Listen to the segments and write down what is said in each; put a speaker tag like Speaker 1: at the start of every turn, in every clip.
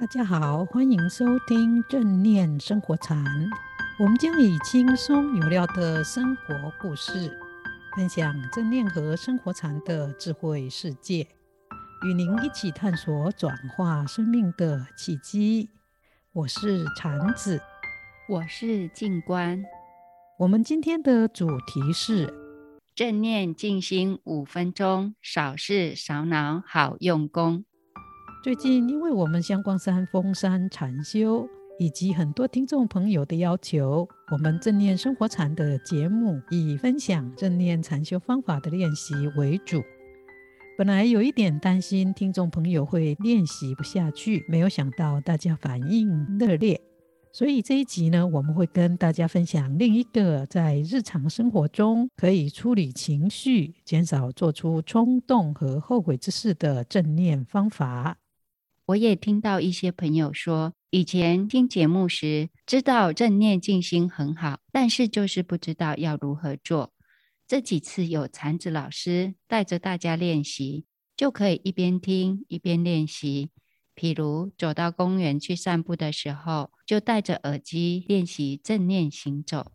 Speaker 1: 大家好，欢迎收听正念生活禅。我们将以轻松有料的生活故事，分享正念和生活禅的智慧世界，与您一起探索转化生命的契机。我是禅子，
Speaker 2: 我是静观。
Speaker 1: 我们今天的主题是
Speaker 2: 正念静心五分钟，少事少脑，好用功。
Speaker 1: 最近，因为我们香光山峰山禅修，以及很多听众朋友的要求，我们正念生活禅的节目以分享正念禅修方法的练习为主。本来有一点担心听众朋友会练习不下去，没有想到大家反应热烈，所以这一集呢，我们会跟大家分享另一个在日常生活中可以处理情绪、减少做出冲动和后悔之事的正念方法。
Speaker 2: 我也听到一些朋友说，以前听节目时知道正念静心很好，但是就是不知道要如何做。这几次有禅子老师带着大家练习，就可以一边听一边练习。譬如走到公园去散步的时候，就戴着耳机练习正念行走。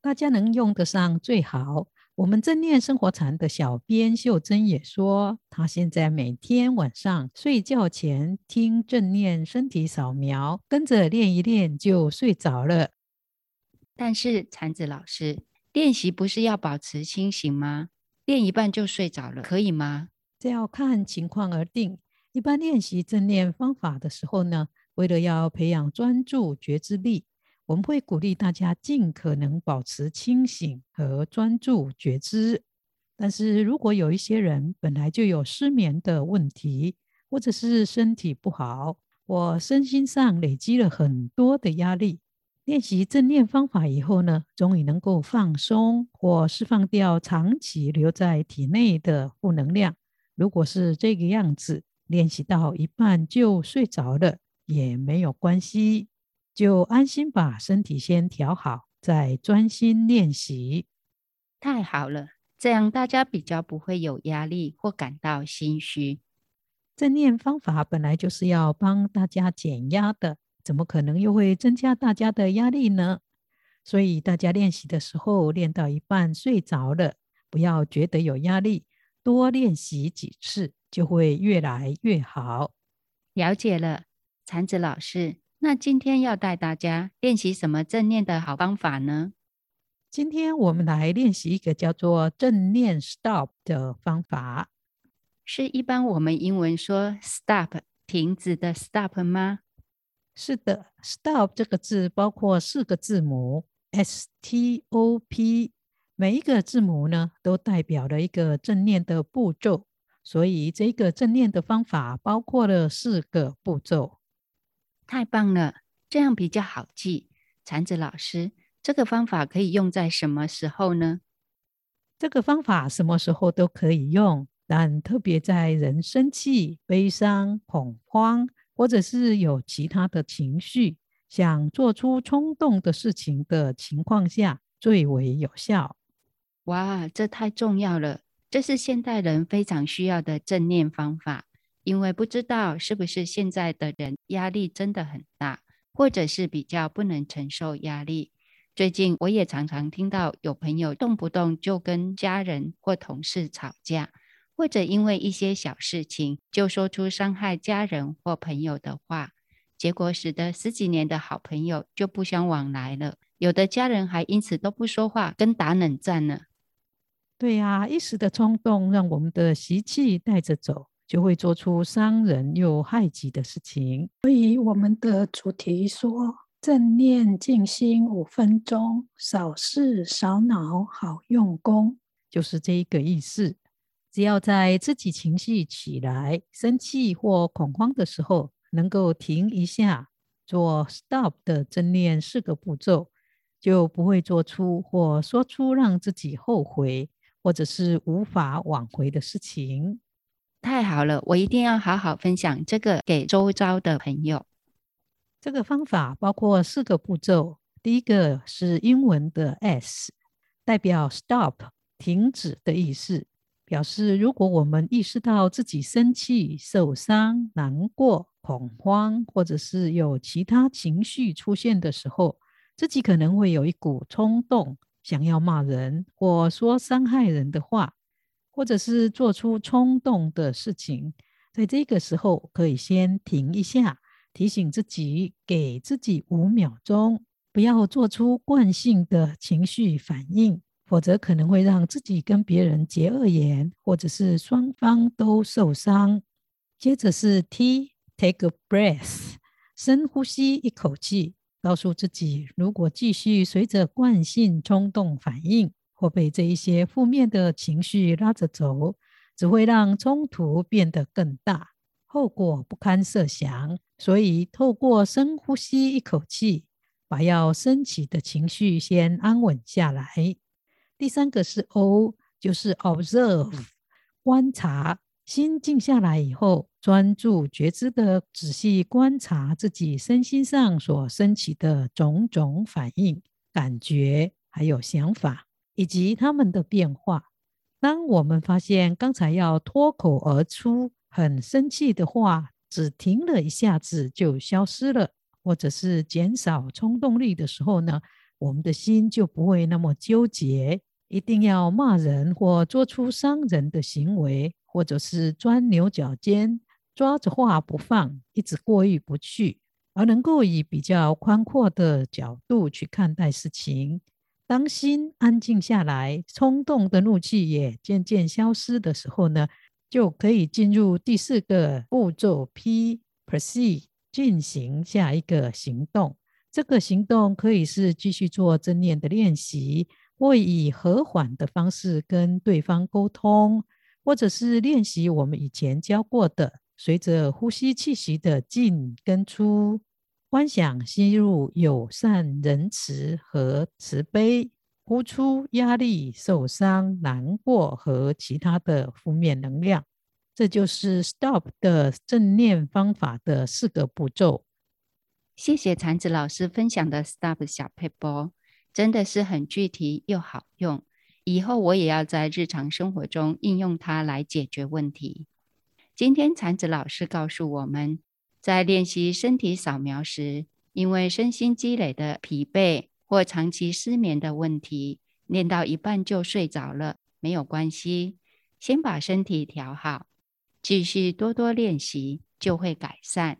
Speaker 1: 大家能用得上最好。我们正念生活禅的小编秀珍也说，她现在每天晚上睡觉前听正念身体扫描，跟着练一练就睡着了。
Speaker 2: 但是禅子老师，练习不是要保持清醒吗？练一半就睡着了，可以吗？
Speaker 1: 这要看情况而定。一般练习正念方法的时候呢，为了要培养专注觉知力。我们会鼓励大家尽可能保持清醒和专注觉知，但是如果有一些人本来就有失眠的问题，或者是身体不好，或身心上累积了很多的压力，练习正念方法以后呢，终于能够放松或释放掉长期留在体内的负能量。如果是这个样子，练习到一半就睡着了，也没有关系。就安心把身体先调好，再专心练习。
Speaker 2: 太好了，这样大家比较不会有压力或感到心虚。
Speaker 1: 正念方法本来就是要帮大家减压的，怎么可能又会增加大家的压力呢？所以大家练习的时候，练到一半睡着了，不要觉得有压力，多练习几次就会越来越好。
Speaker 2: 了解了，禅子老师。那今天要带大家练习什么正念的好方法呢？
Speaker 1: 今天我们来练习一个叫做正念 STOP 的方法，
Speaker 2: 是一般我们英文说 stop 停止的 stop 吗？
Speaker 1: 是的，stop 这个字包括四个字母 S T O P，每一个字母呢都代表了一个正念的步骤，所以这个正念的方法包括了四个步骤。
Speaker 2: 太棒了，这样比较好记。禅子老师，这个方法可以用在什么时候呢？
Speaker 1: 这个方法什么时候都可以用，但特别在人生气、悲伤、恐慌，或者是有其他的情绪，想做出冲动的事情的情况下，最为有效。
Speaker 2: 哇，这太重要了！这是现代人非常需要的正念方法。因为不知道是不是现在的人压力真的很大，或者是比较不能承受压力。最近我也常常听到有朋友动不动就跟家人或同事吵架，或者因为一些小事情就说出伤害家人或朋友的话，结果使得十几年的好朋友就不相往来了。有的家人还因此都不说话，跟打冷战呢。
Speaker 1: 对呀，一时的冲动让我们的习气带着走。就会做出伤人又害己的事情。所以我们的主题说：正念静心五分钟，少事少脑，好用功，就是这一个意思。只要在自己情绪起来、生气或恐慌的时候，能够停一下，做 stop 的正念四个步骤，就不会做出或说出让自己后悔或者是无法挽回的事情。
Speaker 2: 太好了，我一定要好好分享这个给周遭的朋友。
Speaker 1: 这个方法包括四个步骤，第一个是英文的 S，代表 Stop，停止的意思。表示如果我们意识到自己生气、受伤、难过、恐慌，或者是有其他情绪出现的时候，自己可能会有一股冲动，想要骂人或说伤害人的话，或者是做出冲动的事情。在这个时候，可以先停一下，提醒自己，给自己五秒钟，不要做出惯性的情绪反应。否则可能会让自己跟别人结恶缘，或者是双方都受伤。接着是 T，take a breath，深呼吸一口气，告诉自己，如果继续随着惯性冲动反应，或被这一些负面的情绪拉着走，只会让冲突变得更大，后果不堪设想。所以，透过深呼吸一口气，把要升起的情绪先安稳下来。第三个是 O，就是 observe，观察。心静下来以后，专注觉知的仔细观察自己身心上所升起的种种反应、感觉，还有想法，以及他们的变化。当我们发现刚才要脱口而出很生气的话，只停了一下子就消失了，或者是减少冲动力的时候呢，我们的心就不会那么纠结，一定要骂人或做出伤人的行为，或者是钻牛角尖，抓着话不放，一直过意不去，而能够以比较宽阔的角度去看待事情。当心安静下来，冲动的怒气也渐渐消失的时候呢，就可以进入第四个步骤 P，proceed，进行下一个行动。这个行动可以是继续做正念的练习，或以和缓的方式跟对方沟通，或者是练习我们以前教过的，随着呼吸气息的进跟出，观想吸入友善、仁慈和慈悲，呼出压力、受伤、难过和其他的负面能量。这就是 STOP 的正念方法的四个步骤。
Speaker 2: 谢谢禅子老师分享的 Stop 小撇步，真的是很具体又好用。以后我也要在日常生活中应用它来解决问题。今天禅子老师告诉我们，在练习身体扫描时，因为身心积累的疲惫或长期失眠的问题，练到一半就睡着了，没有关系，先把身体调好，继续多多练习，就会改善。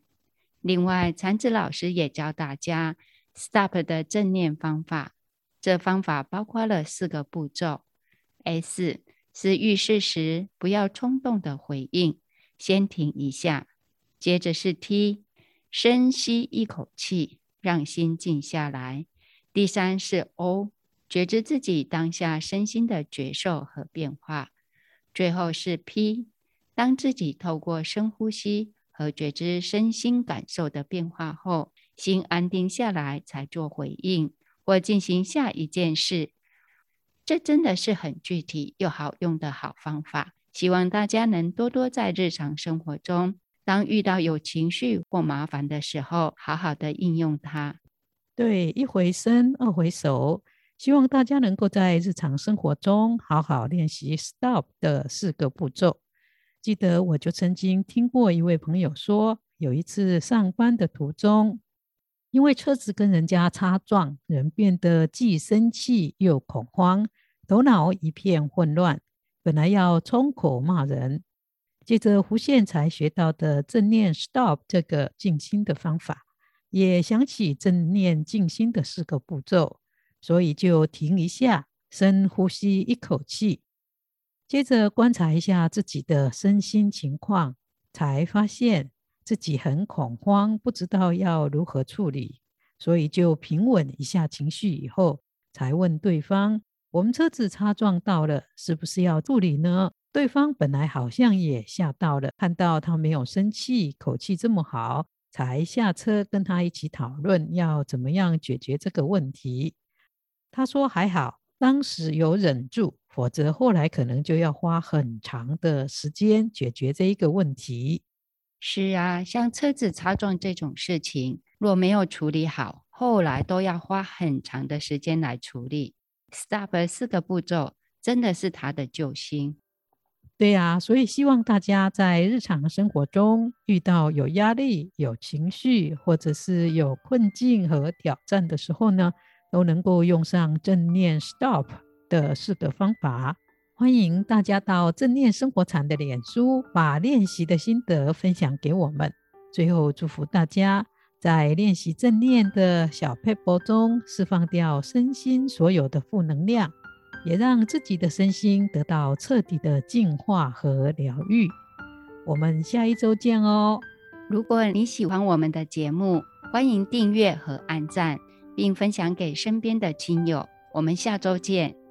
Speaker 2: 另外，禅子老师也教大家 STOP 的正念方法。这方法包括了四个步骤：S 是遇事时不要冲动的回应，先停一下；接着是 T，深吸一口气，让心静下来；第三是 O，觉知自己当下身心的觉受和变化；最后是 P，当自己透过深呼吸。和觉知身心感受的变化后，心安定下来，才做回应或进行下一件事。这真的是很具体又好用的好方法。希望大家能多多在日常生活中，当遇到有情绪或麻烦的时候，好好的应用它。
Speaker 1: 对，一回生，二回熟。希望大家能够在日常生活中好好练习 STOP 的四个步骤。记得我就曾经听过一位朋友说，有一次上班的途中，因为车子跟人家擦撞，人变得既生气又恐慌，头脑一片混乱。本来要冲口骂人，接着胡宪才学到的正念 STOP 这个静心的方法，也想起正念静心的四个步骤，所以就停一下，深呼吸一口气。接着观察一下自己的身心情况，才发现自己很恐慌，不知道要如何处理，所以就平稳一下情绪以后，才问对方：“我们车子擦撞到了，是不是要处理呢？”对方本来好像也吓到了，看到他没有生气，口气这么好，才下车跟他一起讨论要怎么样解决这个问题。他说：“还好，当时有忍住。”否则后来可能就要花很长的时间解决这一个问题。
Speaker 2: 是啊，像车子擦撞这种事情，若没有处理好，后来都要花很长的时间来处理。STOP 四个步骤真的是他的救星。
Speaker 1: 对呀，所以希望大家在日常生活中遇到有压力、有情绪，或者是有困境和挑战的时候呢，都能够用上正念 Stop 的四个方法。欢迎大家到正念生活禅的脸书，把练习的心得分享给我们。最后，祝福大家在练习正念的小 paper 中，释放掉身心所有的负能量。也让自己的身心得到彻底的净化和疗愈。我们下一周见哦！
Speaker 2: 如果你喜欢我们的节目，欢迎订阅和按赞，并分享给身边的亲友。我们下周见。